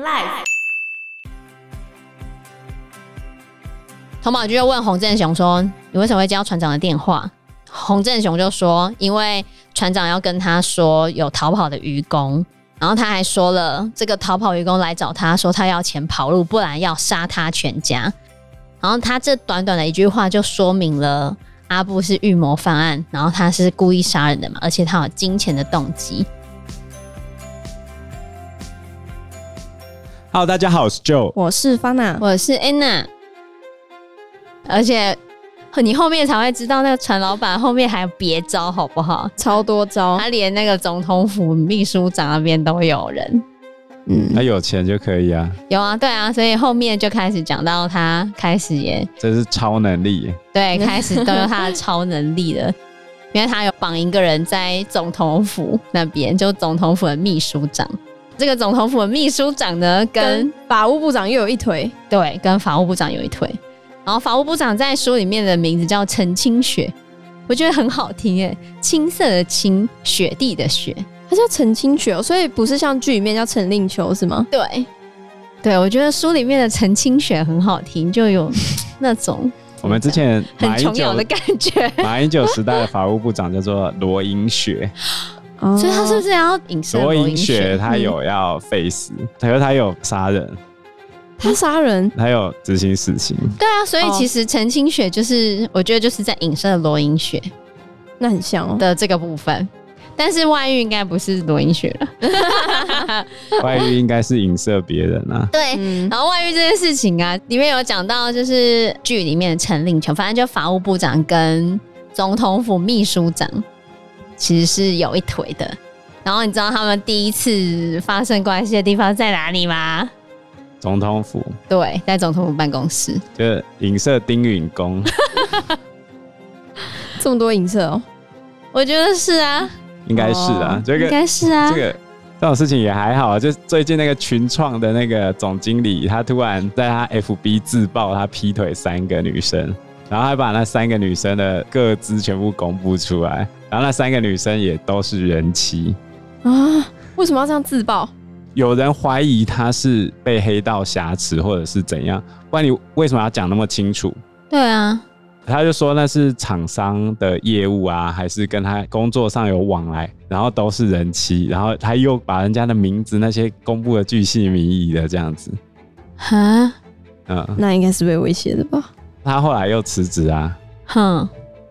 Life。佟宝就问洪振雄说：“你为什么会接到船长的电话？”洪振雄就说：“因为船长要跟他说有逃跑的渔工，然后他还说了这个逃跑渔工来找他说他要钱跑路，不然要杀他全家。”然后他这短短的一句话就说明了阿布是预谋犯案，然后他是故意杀人的嘛，而且他有金钱的动机。Hello，大家好，我是 Joe，我是 Fana，我是 Anna。而且你后面才会知道，那个船老板后面还有别招，好不好？超多招，他连那个总统府秘书长那边都有人。嗯，他有钱就可以啊。有啊，对啊，所以后面就开始讲到他开始也，这是超能力。对，开始都有他的超能力了，因为他有绑一个人在总统府那边，就总统府的秘书长。这个总统府的秘书长呢，跟，跟法务部长又有一腿，对，跟法务部长有一腿。然后法务部长在书里面的名字叫陈清雪，我觉得很好听哎，青色的青，雪地的雪，他叫陈清雪，所以不是像剧里面叫陈令秋是吗？对，对，我觉得书里面的陈清雪很好听，就有 那种我们之前很琼瑶的感觉。马英九时代的法务部长叫做罗英雪。所以他是不是要影射罗英雪？他有要废死，可是他有杀人，他杀人，他有执行死刑。对啊，所以其实陈清雪就是，我觉得就是在影射罗英雪，那很像哦的这个部分。但是外遇应该不是罗英雪了，外遇应该是影射别人啊。对，然后外遇这件事情啊，里面有讲到，就是剧里面的陈令权，反正就法务部长跟总统府秘书长。其实是有一腿的，然后你知道他们第一次发生关系的地方在哪里吗？总统府。对，在总统府办公室。就影射丁允恭。这么多影射哦，我觉得是啊，应该是啊，这个应该是啊，这个这种事情也还好啊。就最近那个群创的那个总经理，他突然在他 FB 自爆他劈腿三个女生。然后还把那三个女生的个资全部公布出来，然后那三个女生也都是人妻啊？为什么要这样自爆？有人怀疑他是被黑道挟持，或者是怎样？不然你为什么要讲那么清楚？对啊，他就说那是厂商的业务啊，还是跟他工作上有往来，然后都是人妻，然后他又把人家的名字那些公布的巨细靡遗的这样子。哈，嗯，那应该是被威胁的吧？他后来又辞职啊，哼，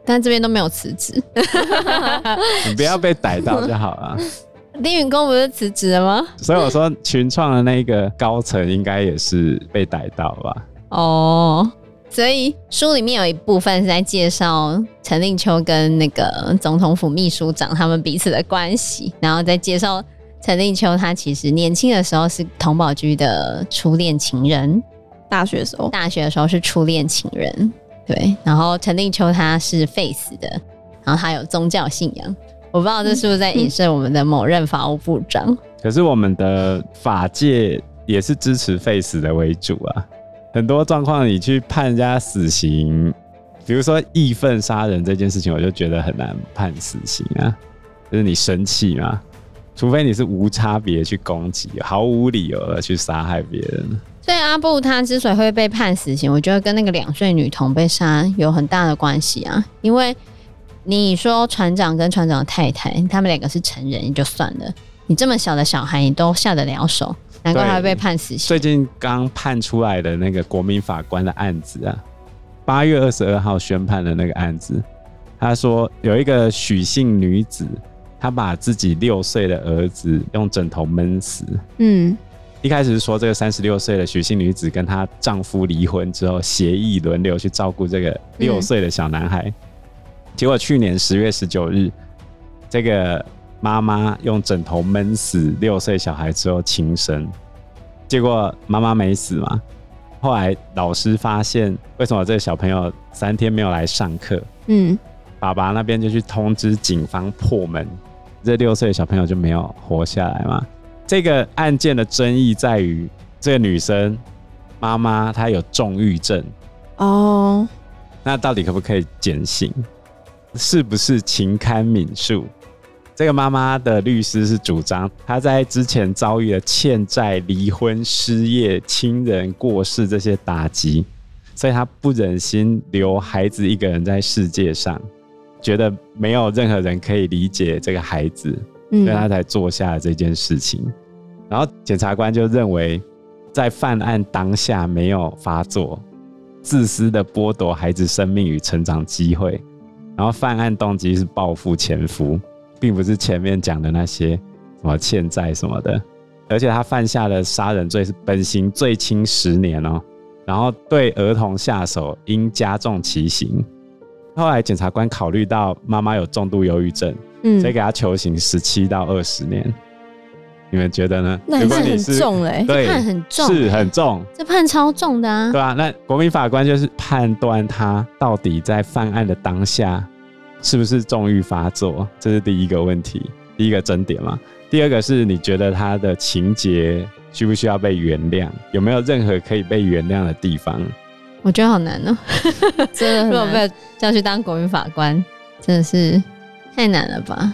但这边都没有辞职，你不要被逮到就好了。丁允恭不是辞职了吗？所以我说群创的那个高层应该也是被逮到吧？哦，所以书里面有一部分是在介绍陈令秋跟那个总统府秘书长他们彼此的关系，然后再介绍陈令秋他其实年轻的时候是佟宝驹的初恋情人。大学的时候，大学的时候是初恋情人，对。然后陈令秋他是废死的，然后他有宗教信仰。我不知道这是不是在影射我们的某任法务部长。可是我们的法界也是支持废死的为主啊。很多状况你去判人家死刑，比如说义愤杀人这件事情，我就觉得很难判死刑啊。就是你生气嘛，除非你是无差别去攻击，毫无理由的去杀害别人。对阿布，他之所以会被判死刑，我觉得跟那个两岁女童被杀有很大的关系啊。因为你说船长跟船长的太太，他们两个是成人也就算了，你这么小的小孩，你都下得了手，难怪他会被判死刑。最近刚判出来的那个国民法官的案子啊，八月二十二号宣判的那个案子，他说有一个许姓女子，她把自己六岁的儿子用枕头闷死。嗯。一开始是说这个三十六岁的许姓女子跟她丈夫离婚之后，协议轮流去照顾这个六岁的小男孩。嗯、结果去年十月十九日，这个妈妈用枕头闷死六岁小孩之后轻生。结果妈妈没死嘛？后来老师发现，为什么这个小朋友三天没有来上课？嗯，爸爸那边就去通知警方破门，这六岁的小朋友就没有活下来嘛？这个案件的争议在于，这个女生妈妈她有重郁症哦，那到底可不可以减刑？是不是情堪悯恕？这个妈妈的律师是主张，她在之前遭遇了欠债、离婚、失业、亲人过世这些打击，所以她不忍心留孩子一个人在世界上，觉得没有任何人可以理解这个孩子，所以他才做下了这件事情。然后检察官就认为，在犯案当下没有发作，自私的剥夺孩子生命与成长机会，然后犯案动机是报复前夫。并不是前面讲的那些什么欠债什么的，而且他犯下的杀人罪是本刑最轻十年哦，然后对儿童下手应加重其刑。后来检察官考虑到妈妈有重度忧郁症，嗯，所以给他求刑十七到二十年。你们觉得呢？那判很重嘞，对，判很重，是很重，这判超重的啊，对啊，那国民法官就是判断他到底在犯案的当下。是不是重欲发作？这是第一个问题，第一个争点嘛。第二个是你觉得他的情节需不需要被原谅？有没有任何可以被原谅的地方？我觉得好难哦、喔，真的。如果被叫去当国民法官，真的是太难了吧？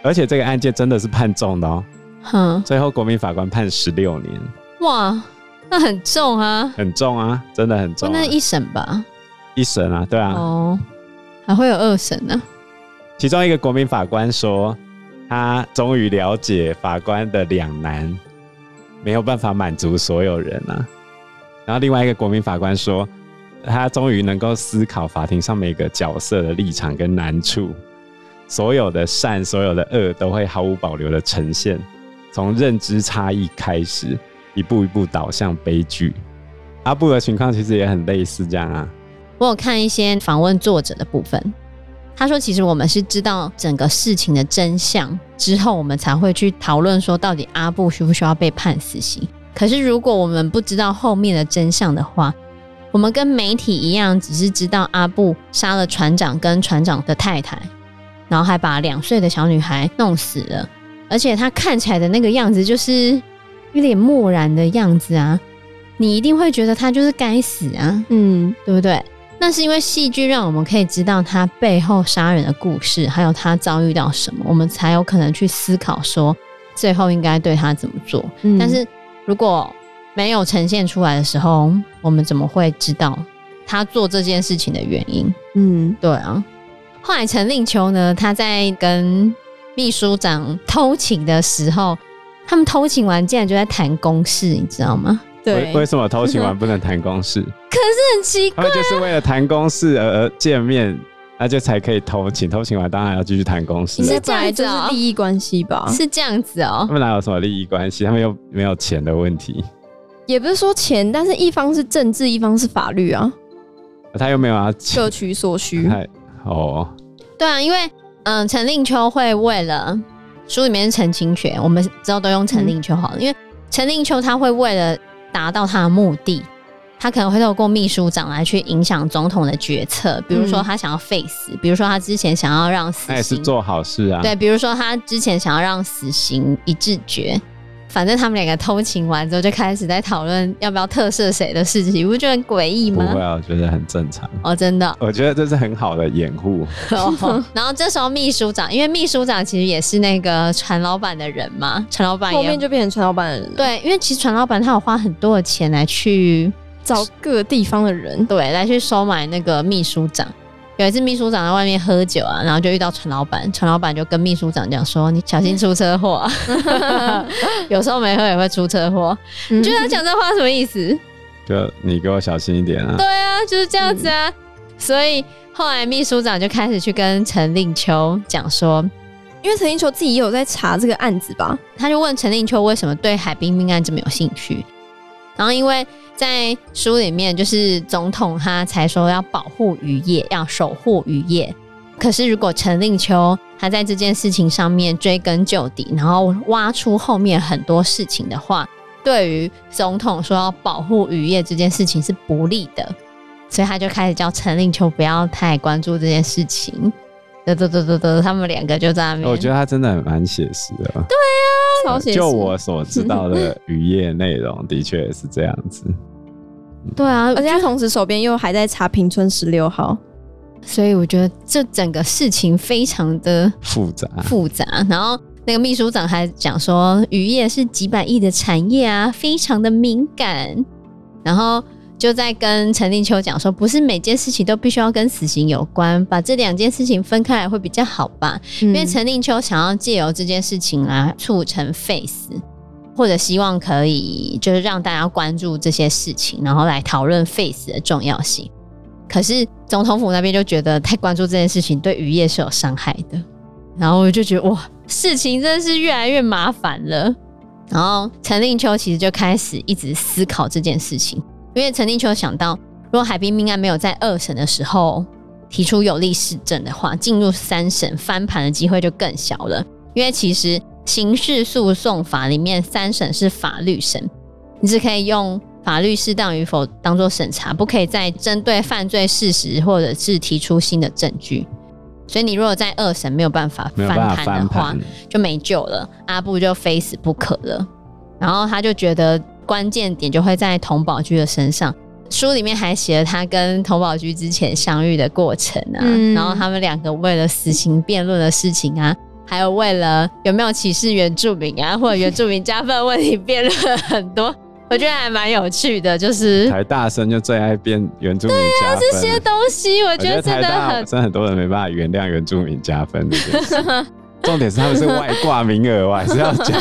而且这个案件真的是判重的哦、喔。哼，最后国民法官判十六年。哇，那很重啊，很重啊，真的很重、啊。那一审吧？一审啊，对啊。哦。还会有二审呢。其中一个国民法官说，他终于了解法官的两难，没有办法满足所有人啊。然后另外一个国民法官说，他终于能够思考法庭上每个角色的立场跟难处，所有的善、所有的恶都会毫无保留的呈现，从认知差异开始，一步一步导向悲剧。阿布的情况其实也很类似这样啊。我有看一些访问作者的部分，他说：“其实我们是知道整个事情的真相之后，我们才会去讨论说，到底阿布需不需要被判死刑。可是如果我们不知道后面的真相的话，我们跟媒体一样，只是知道阿布杀了船长跟船长的太太，然后还把两岁的小女孩弄死了，而且他看起来的那个样子就是一脸漠然的样子啊，你一定会觉得他就是该死啊，嗯，对不对？”那是因为戏剧让我们可以知道他背后杀人的故事，还有他遭遇到什么，我们才有可能去思考说最后应该对他怎么做。嗯。但是如果没有呈现出来的时候，我们怎么会知道他做这件事情的原因？嗯，对啊。后来陈令秋呢，他在跟秘书长偷情的时候，他们偷情完竟然就在谈公事，你知道吗？对为什么偷情完不能谈公事？可是很奇怪、啊，他们就是为了谈公事而见面，那就才可以偷情。偷情完当然要继续谈公事。你是这样子啊？利益关系吧？是这样子哦。他们哪有什么利益关系？他们又没有钱的问题。也不是说钱，但是一方是政治，一方是法律啊。他又没有要各取所需。哦，对啊，因为嗯，陈令秋会为了书里面是陈清泉，我们之后都用陈令秋好了，嗯、因为陈令秋他会为了。达到他的目的，他可能会透过秘书长来去影响总统的决策，比如说他想要废死，比如说他之前想要让死刑，他也是做好事啊。对，比如说他之前想要让死刑一致决。反正他们两个偷情完之后，就开始在讨论要不要特赦谁的事情，你不觉得很诡异吗？不会啊，我觉得很正常。哦，真的，我觉得这是很好的掩护。然后这时候秘书长，因为秘书长其实也是那个船老板的人嘛，船老板后面就变成船老板的人。对，因为其实船老板他有花很多的钱来去找各地方的人，对，来去收买那个秘书长。有一次，秘书长在外面喝酒啊，然后就遇到陈老板，陈老板就跟秘书长讲说：“你小心出车祸啊，有时候没喝也会出车祸。嗯”你觉得他讲这话什么意思？就你给我小心一点啊！对啊，就是这样子啊。嗯、所以后来秘书长就开始去跟陈令秋讲说，因为陈令秋自己也有在查这个案子吧，他就问陈令秋为什么对海滨命案这么有兴趣，然后因为。在书里面，就是总统他才说要保护渔业，要守护渔业。可是如果陈令秋他在这件事情上面追根究底，然后挖出后面很多事情的话，对于总统说要保护渔业这件事情是不利的，所以他就开始叫陈令秋不要太关注这件事情。得得得得得，他们两个就在那边。我觉得他真的很蛮写实的。对啊，超写实。就我所知道的渔业内容，的确也是这样子。对啊，而且他同时手边又还在查平村十六号。所以我觉得这整个事情非常的复杂复杂。然后那个秘书长还讲说，渔业是几百亿的产业啊，非常的敏感。然后就在跟陈立秋讲说，不是每件事情都必须要跟死刑有关，把这两件事情分开来会比较好吧？嗯、因为陈立秋想要借由这件事情来促成废死，或者希望可以就是让大家关注这些事情，然后来讨论废死的重要性。可是总统府那边就觉得太关注这件事情对渔业是有伤害的，然后我就觉得哇，事情真的是越来越麻烦了。然后陈令秋其实就开始一直思考这件事情，因为陈令秋想到，如果海滨命案没有在二审的时候提出有利事证的话，进入三审翻盘的机会就更小了。因为其实刑事诉讼法里面三审是法律审，你只可以用。法律适当与否当做审查，不可以再针对犯罪事实或者是提出新的证据。所以你如果在二审没有办法翻盘的话，就没救了，阿布就非死不可了。然后他就觉得关键点就会在童宝驹的身上。书里面还写了他跟童宝驹之前相遇的过程啊，嗯、然后他们两个为了死刑辩论的事情啊，还有为了有没有歧视原住民啊，或者原住民加分问题辩论了很多。我觉得还蛮有趣的，就是台大生就最爱辩原住民加分。对啊，这些东西我觉得真的很，真的很多人没办法原谅原住民加分。重点是他们是外挂名额，我还是要讲，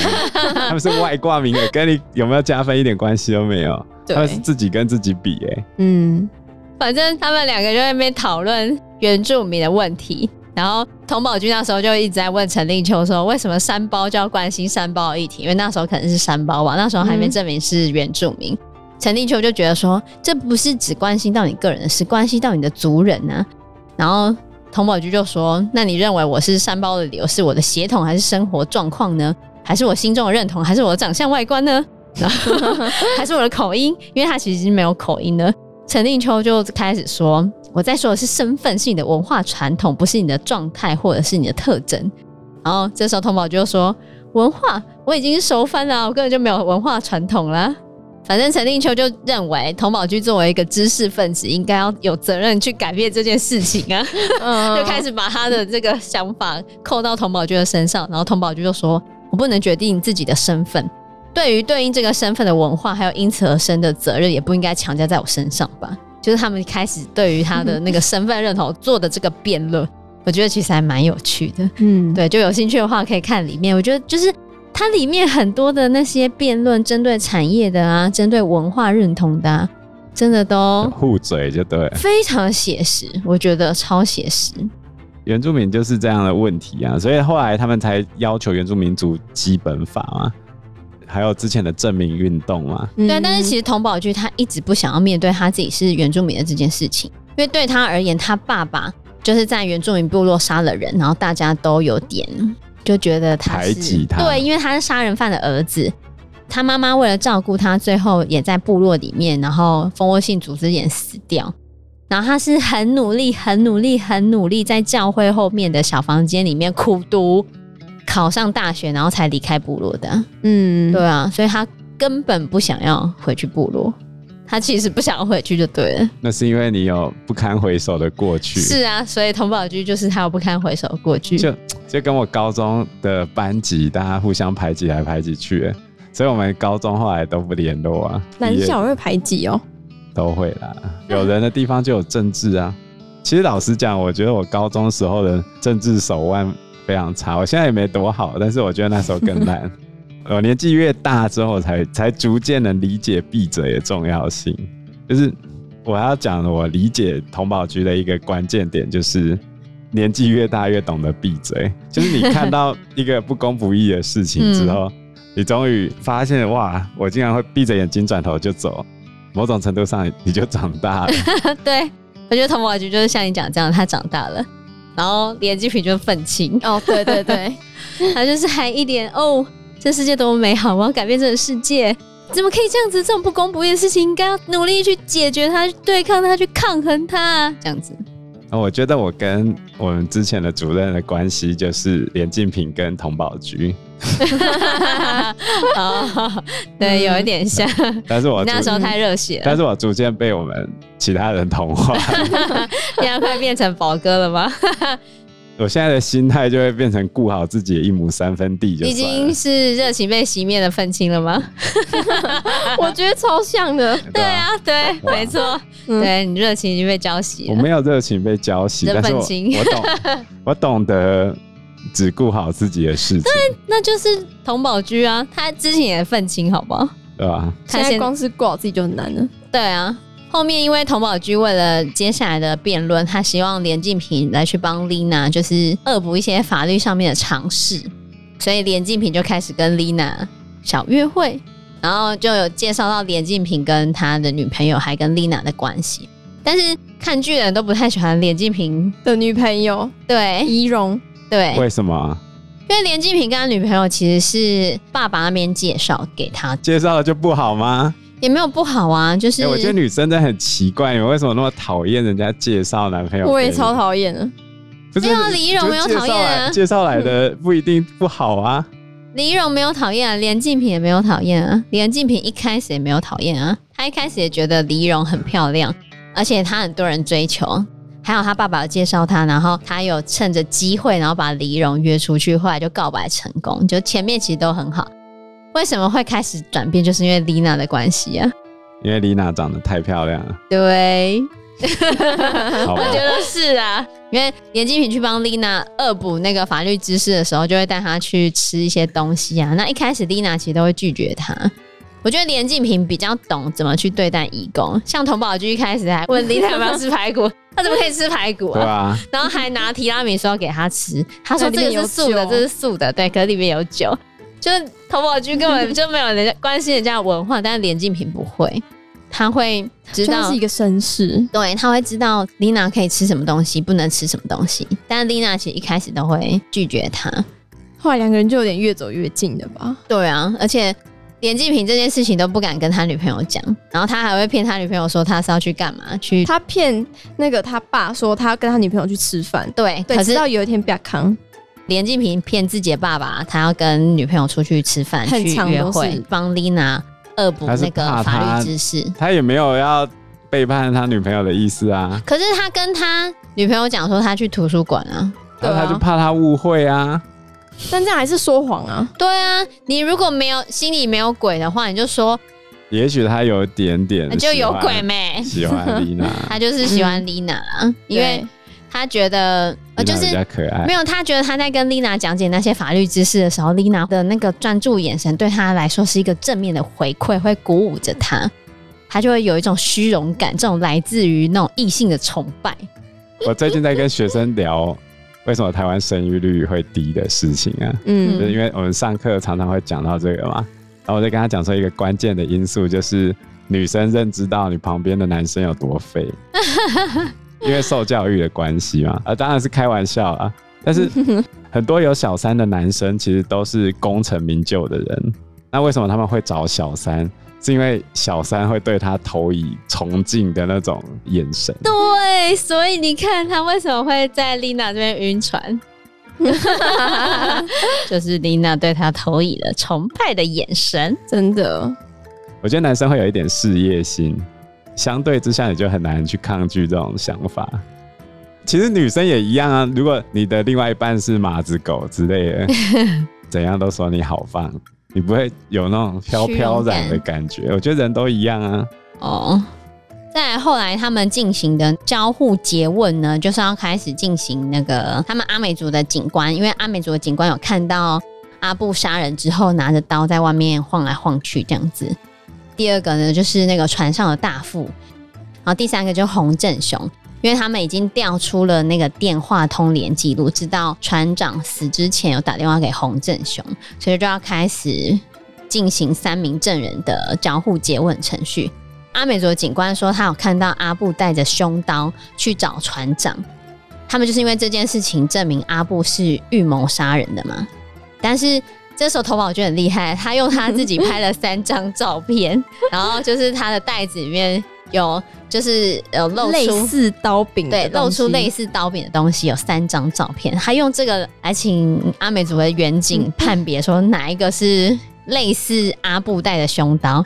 他们是外挂名额，跟你有没有加分一点关系都没有。对他们是自己跟自己比，哎，嗯，反正他们两个就在那边讨论原住民的问题。然后童宝军那时候就一直在问陈立秋说：“为什么三包就要关心三包的议题？因为那时候可能是三包吧，那时候还没证明是原住民。嗯”陈立秋就觉得说：“这不是只关心到你个人的事，关系到你的族人呢、啊。”然后童保居就说：“那你认为我是山包的理由是我的血统，还是生活状况呢？还是我心中的认同，还是我的长相外观呢？还是我的口音？因为他其实是没有口音的。”陈令秋就开始说。我在说的是身份，是你的文化传统，不是你的状态或者是你的特征。然后这时候童保居就说：“文化我已经是熟翻了，我根本就没有文化传统了。”反正陈定秋就认为童宝居作为一个知识分子，应该要有责任去改变这件事情啊，就开始把他的这个想法扣到童宝居的身上。然后童宝居就说：“我不能决定自己的身份，对于对应这个身份的文化，还有因此而生的责任，也不应该强加在我身上吧。”就是他们开始对于他的那个身份认同做的这个辩论，我觉得其实还蛮有趣的。嗯，对，就有兴趣的话可以看里面。我觉得就是它里面很多的那些辩论，针对产业的啊，针对文化认同的啊，真的都互嘴就对，非常写实，我觉得超写实。原住民就是这样的问题啊，所以后来他们才要求原住民族基本法嘛。还有之前的证明运动嘛？对，但是其实童宝居他一直不想要面对他自己是原住民的这件事情，因为对他而言，他爸爸就是在原住民部落杀了人，然后大家都有点就觉得他是排挤他，对，因为他是杀人犯的儿子，他妈妈为了照顾他，最后也在部落里面，然后蜂窝性组织炎死掉，然后他是很努力、很努力、很努力，在教会后面的小房间里面苦读。考上大学，然后才离开部落的。嗯，对啊，所以他根本不想要回去部落，他其实不想回去就对了。那是因为你有不堪回首的过去。是啊，所以童宝居就是他有不堪回首的过去。就就跟我高中的班级，大家互相排挤来排挤去，所以我们高中后来都不联络啊。男校会排挤哦？都会啦，有人的地方就有政治啊。其实老实讲，我觉得我高中时候的政治手腕。非常差，我现在也没多好，但是我觉得那时候更烂。我年纪越大之后才，才才逐渐能理解闭嘴的重要性。就是我要讲的，我理解同保局的一个关键点，就是年纪越大越懂得闭嘴。就是你看到一个不公不义的事情之后，嗯、你终于发现，哇，我竟然会闭着眼睛转头就走。某种程度上，你就长大了。对，我觉得童保菊就是像你讲这样，他长大了。然后连继平就愤青哦，对对对，他就是还一点哦，这世界多么美好，我要改变这个世界，怎么可以这样子？这种不公不义的事情，应该要努力去解决它，去对抗它，去抗衡它，这样子。我觉得我跟我们之前的主任的关系就是连敬平跟童宝菊。哦，对，有一点像。但是我那时候太热血了。但是我逐渐被我们其他人同化。你要快变成宝哥了吗？我现在的心态就会变成顾好自己的一亩三分地就，就已经是热情被熄灭的愤青了吗？我觉得超像的。对啊，对，没错，嗯、对你热情已经被浇熄了。我没有热情被浇熄，但是我，我懂，我懂得只顾好自己的事情。对，那就是童宝驹啊，他之前也愤青，好不好？对吧？现在光是顾好自己就很难了。对啊。后面因为童宝驹为了接下来的辩论，他希望连晋平来去帮丽娜，就是恶补一些法律上面的常识，所以连晋平就开始跟丽娜小约会，然后就有介绍到连晋平跟他的女朋友还跟丽娜的关系。但是看剧的人都不太喜欢连晋平的女朋友，对，仪容，对，为什么？因为连晋平跟他女朋友其实是爸爸那边介绍给他，介绍的就不好吗？也没有不好啊，就是、欸、我觉得女生真的很奇怪，你们为什么那么讨厌人家介绍男朋友？我也超讨厌的。不是，李易容没有讨厌啊，介绍来的 不一定不好啊。李易容没有讨厌啊，连静平也没有讨厌啊，连静平一开始也没有讨厌啊，他一开始也觉得李易容很漂亮，而且他很多人追求，还有他爸爸介绍他，然后他有趁着机会，然后把李易容约出去，后来就告白成功，就前面其实都很好。为什么会开始转变？就是因为丽娜的关系啊。因为丽娜长得太漂亮了。对，我觉得是啊。因为连敬平去帮丽娜恶补那个法律知识的时候，就会带她去吃一些东西啊。那一开始丽娜其实都会拒绝他。我觉得连敬平比较懂怎么去对待义工，像童宝驹一开始还问丽娜要不要吃排骨，他怎么可以吃排骨啊？对啊。然后还拿提拉米苏给他吃，他说 这个是素的，这是素的，对，可是里面有酒。就是投保局根本 就没有人家关心人家的文化，但是连敬平不会，他会知道是一个绅士，对，他会知道丽娜可以吃什么东西，不能吃什么东西。但是丽娜其实一开始都会拒绝他，后来两个人就有点越走越近的吧？对啊，而且连敬平这件事情都不敢跟他女朋友讲，然后他还会骗他女朋友说他是要去干嘛？去他骗那个他爸说他要跟他女朋友去吃饭，对，对，直到有一天比较康。连晋平骗自己的爸爸，他要跟女朋友出去吃饭去约会，帮丽娜恶补那个法律知识他。他也没有要背叛他女朋友的意思啊。可是他跟他女朋友讲说他去图书馆啊，然后他就怕他误会啊。但这样还是说谎啊？对啊，你如果没有心里没有鬼的话，你就说，也许他有一点点就有鬼没喜欢丽娜，他就是喜欢丽娜，嗯、因为。他觉得呃，就是没有，他觉得他在跟丽娜讲解那些法律知识的时候，丽娜的那个专注眼神对他来说是一个正面的回馈，会鼓舞着他，他就会有一种虚荣感，这种来自于那种异性的崇拜。我最近在跟学生聊为什么台湾生育率会低的事情啊，嗯，就是因为我们上课常常会讲到这个嘛，然后我就跟他讲说一个关键的因素就是女生认知到你旁边的男生有多废。因为受教育的关系嘛，啊，当然是开玩笑啊。但是 很多有小三的男生其实都是功成名就的人。那为什么他们会找小三？是因为小三会对他投以崇敬的那种眼神。对，所以你看他为什么会在丽娜这边晕船，就是丽娜对他投以了崇拜的眼神。真的，我觉得男生会有一点事业心。相对之下，你就很难去抗拒这种想法。其实女生也一样啊。如果你的另外一半是马子狗之类的，怎样都说你好棒，你不会有那种飘飘然的感觉。我觉得人都一样啊。哦，再来后来他们进行的交互诘问呢，就是要开始进行那个他们阿美族的警官，因为阿美族的警官有看到阿布杀人之后，拿着刀在外面晃来晃去这样子。第二个呢，就是那个船上的大副，然后第三个就是洪振雄，因为他们已经调出了那个电话通联记录，知道船长死之前有打电话给洪振雄，所以就要开始进行三名证人的交互詰问程序。阿美族的警官说，他有看到阿布带着凶刀去找船长，他们就是因为这件事情证明阿布是预谋杀人的嘛，但是。这时候佟宝就很厉害，他用他自己拍了三张照片，然后就是他的袋子里面有，就是有露出类似刀柄，对，露出类似刀柄的东西，有三张照片。他用这个来请阿美族的远景判别，说哪一个是类似阿布带的凶刀，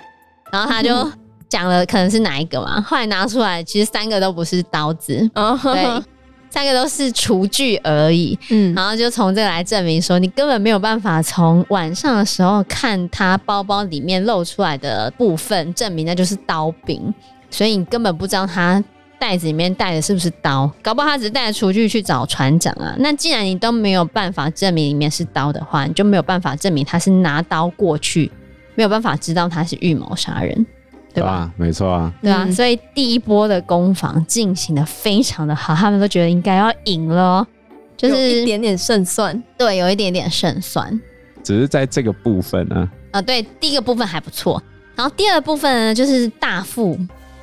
然后他就 讲了可能是哪一个嘛，后来拿出来，其实三个都不是刀子，哦，对，三个都是厨具而已。嗯，然后就从这个来证明说，你根本没有办法从晚上的时候看他包包里面露出来的部分，证明那就是刀柄，所以你根本不知道他。袋子里面带的是不是刀？搞不好他只是带着厨具去找船长啊。那既然你都没有办法证明里面是刀的话，你就没有办法证明他是拿刀过去，没有办法知道他是预谋杀人，对吧？没错啊，对啊。所以第一波的攻防进行的非常的好，他们都觉得应该要赢了，就是一点点胜算。对，有一点点胜算，只是在这个部分呢。啊，对，第一个部分还不错，然后第二部分呢，就是大副。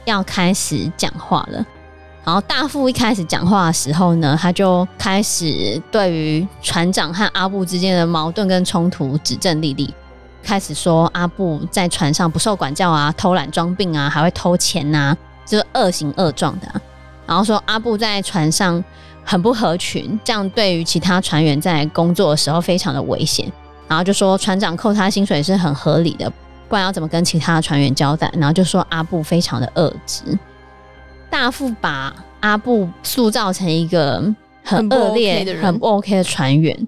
要开始讲话了，然后大副一开始讲话的时候呢，他就开始对于船长和阿布之间的矛盾跟冲突指证莉莉，开始说阿布在船上不受管教啊，偷懒装病啊，还会偷钱呐，就是恶行恶状的啊。然后说阿布在船上很不合群，这样对于其他船员在工作的时候非常的危险。然后就说船长扣他薪水是很合理的。不然要怎么跟其他的船员交代？然后就说阿布非常的恶质，大副把阿布塑造成一个很恶劣、很不 OK 的船员。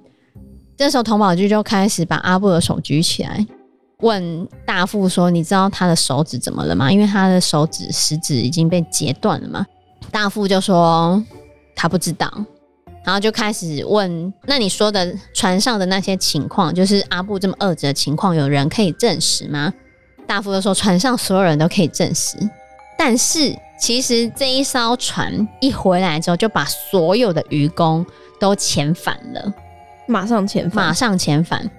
这时候童宝驹就开始把阿布的手举起来，问大副说：“你知道他的手指怎么了吗？因为他的手指食指已经被截断了嘛。”大副就说他不知道，然后就开始问：“那你说的船上的那些情况，就是阿布这么恶质的情况，有人可以证实吗？”大副就说：“船上所有人都可以证实，但是其实这一艘船一回来之后，就把所有的渔工都遣返了，马上遣返，马上遣返。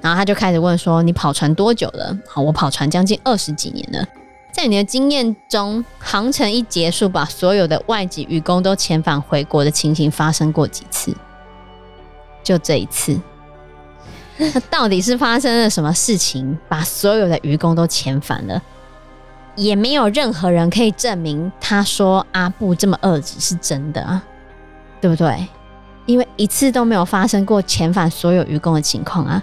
然后他就开始问说：‘你跑船多久了？’好，我跑船将近二十几年了。在你的经验中，航程一结束，把所有的外籍渔工都遣返回国的情形发生过几次？就这一次。”那到底是发生了什么事情，把所有的渔工都遣返了？也没有任何人可以证明他说阿布这么恶质是真的啊，对不对？因为一次都没有发生过遣返所有渔工的情况啊。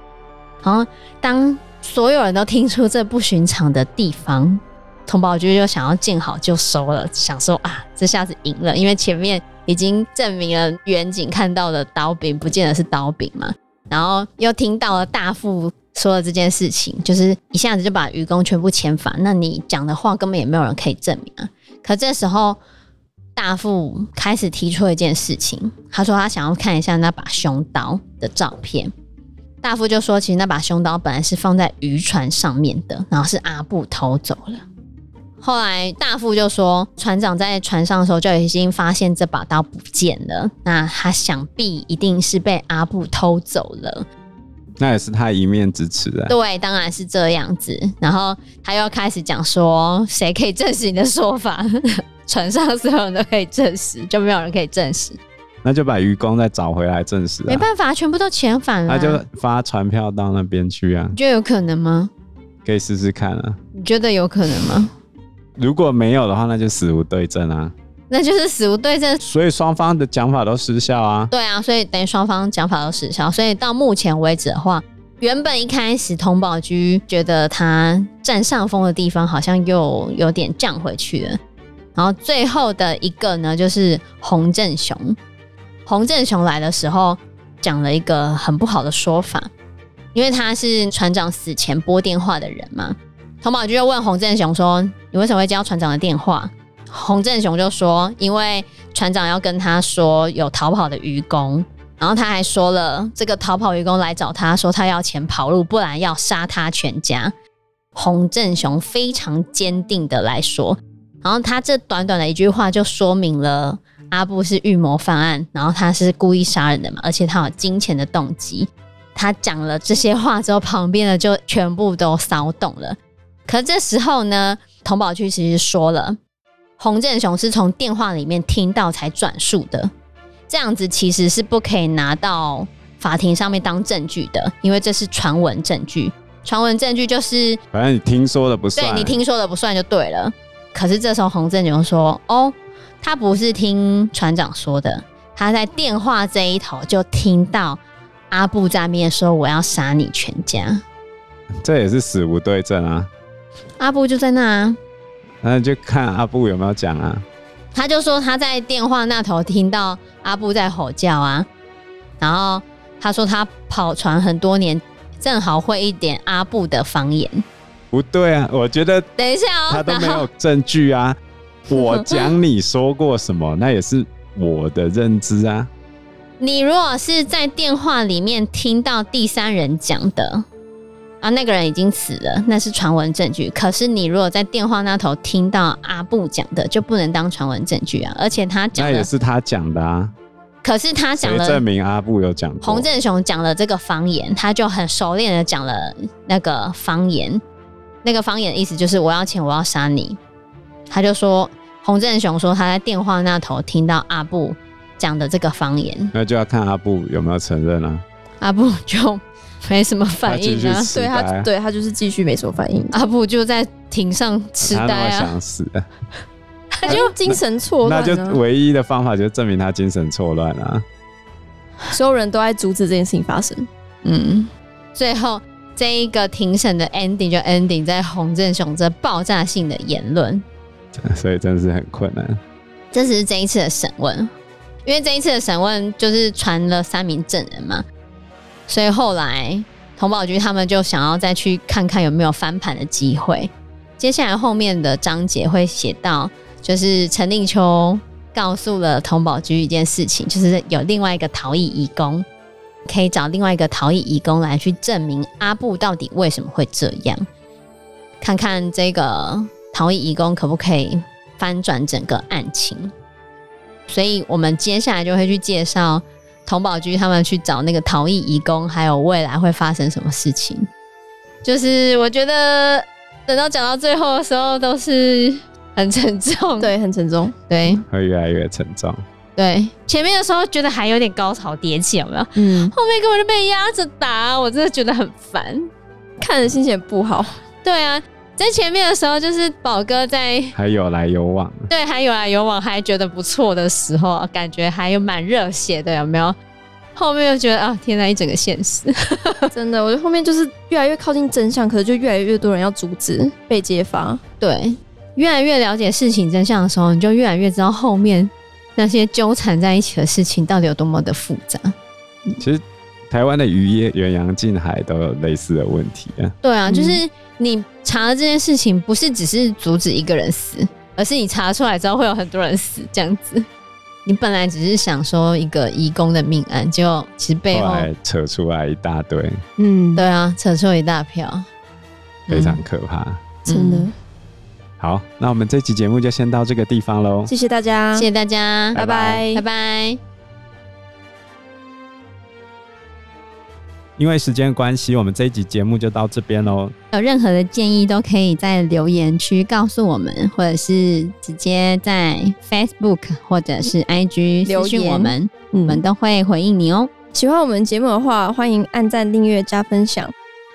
然后当所有人都听出这不寻常的地方，佟宝駒就想要见好就收了，想说啊，这下子赢了，因为前面已经证明了远景看到的刀柄不见得是刀柄嘛。然后又听到了大副说了这件事情，就是一下子就把渔工全部遣返。那你讲的话根本也没有人可以证明啊。可这时候大副开始提出一件事情，他说他想要看一下那把凶刀的照片。大副就说，其实那把凶刀本来是放在渔船上面的，然后是阿布偷走了。后来大副就说，船长在船上的时候就已经发现这把刀不见了，那他想必一定是被阿布偷走了。那也是他一面之词啊。对，当然是这样子。然后他又开始讲说，谁可以证实你的说法？船上所有人都可以证实，就没有人可以证实。那就把渔工再找回来证实啊。没办法，全部都遣返了。那就发船票到那边去啊。你觉得有可能吗？可以试试看啊。你觉得有可能吗？如果没有的话，那就死无对证啊。那就是死无对证，所以双方的讲法都失效啊。对啊，所以等于双方讲法都失效。所以到目前为止的话，原本一开始佟宝駒觉得他占上风的地方，好像又有点降回去了。然后最后的一个呢，就是洪振雄。洪振雄来的时候讲了一个很不好的说法，因为他是船长死前拨电话的人嘛。童宝就问洪振雄说：“你为什么会接到船长的电话？”洪振雄就说：“因为船长要跟他说有逃跑的渔工，然后他还说了这个逃跑渔工来找他说他要钱跑路，不然要杀他全家。”洪振雄非常坚定的来说，然后他这短短的一句话就说明了阿布是预谋犯案，然后他是故意杀人的嘛，而且他有金钱的动机。他讲了这些话之后，旁边的就全部都骚动了。可这时候呢，童宝区其实说了，洪振雄是从电话里面听到才转述的，这样子其实是不可以拿到法庭上面当证据的，因为这是传闻证据。传闻证据就是，反正你听说的不算，对，你听说的不算就对了。可是这时候洪振牛说，哦，他不是听船长说的，他在电话这一头就听到阿布在面说我要杀你全家，这也是死无对证啊。阿布就在那啊，那就看阿布有没有讲啊。他就说他在电话那头听到阿布在吼叫啊，然后他说他跑船很多年，正好会一点阿布的方言。不对啊，我觉得等一下哦，他都没有证据啊。我讲你说过什么，那也是我的认知啊。你如果是在电话里面听到第三人讲的。啊，那个人已经死了，那是传闻证据。可是你如果在电话那头听到阿布讲的，就不能当传闻证据啊。而且他讲的，那也是他讲的啊。可是他讲了，证明阿布有讲。洪振雄讲了这个方言，他就很熟练的讲了那个方言。那个方言的意思就是我要钱，我要杀你。他就说洪振雄说他在电话那头听到阿布讲的这个方言，那就要看阿布有没有承认啊。阿布就。没什么反应啊，对他，对他就是继续没什么反应。阿布就在庭上痴呆啊，他想死，他就精神错乱。那就唯一的方法就是证明他精神错乱啊。所有人都在阻止这件事情发生。嗯，最后这一个庭审的 ending 就 ending 在洪振雄这爆炸性的言论，所以真的是很困难。这只是这一次的审问，因为这一次的审问就是传了三名证人嘛。所以后来童宝駒他们就想要再去看看有没有翻盘的机会。接下来后面的章节会写到，就是陈令秋告诉了童宝駒一件事情，就是有另外一个逃逸义工，可以找另外一个逃逸移工来去证明阿布到底为什么会这样，看看这个逃逸移工可不可以翻转整个案情。所以我们接下来就会去介绍。童宝駒他们去找那个逃逸移工，还有未来会发生什么事情？就是我觉得等到讲到最后的时候，都是很沉重，对，很沉重，对，会越来越沉重。对，前面的时候觉得还有点高潮迭起，有没有？嗯，后面根本就被压着打，我真的觉得很烦，看着心情不好。对啊，在前面的时候，就是宝哥在还有来有往，对，还有来有往，还觉得不错的时候，感觉还有蛮热血的，有没有？后面又觉得啊，天哪，一整个现实，真的，我觉得后面就是越来越靠近真相，可是就越来越多人要阻止被揭发。对，越来越了解事情真相的时候，你就越来越知道后面那些纠缠在一起的事情到底有多么的复杂。其实台湾的渔业远洋近海都有类似的问题啊。对啊，就是你查了这件事情，不是只是阻止一个人死，而是你查出来之后会有很多人死这样子。你本来只是想说一个移工的命案，就其实背后扯出来一大堆。嗯，对啊，扯出一大票，非常可怕，嗯、真的。好，那我们这期节目就先到这个地方喽。谢谢大家，谢谢大家，拜拜，拜拜。因为时间关系，我们这一集节目就到这边喽。有任何的建议，都可以在留言区告诉我们，或者是直接在 Facebook 或者是 IG 留言我们，我们都会回应你哦。喜欢我们节目的话，欢迎按赞、订阅、加分享。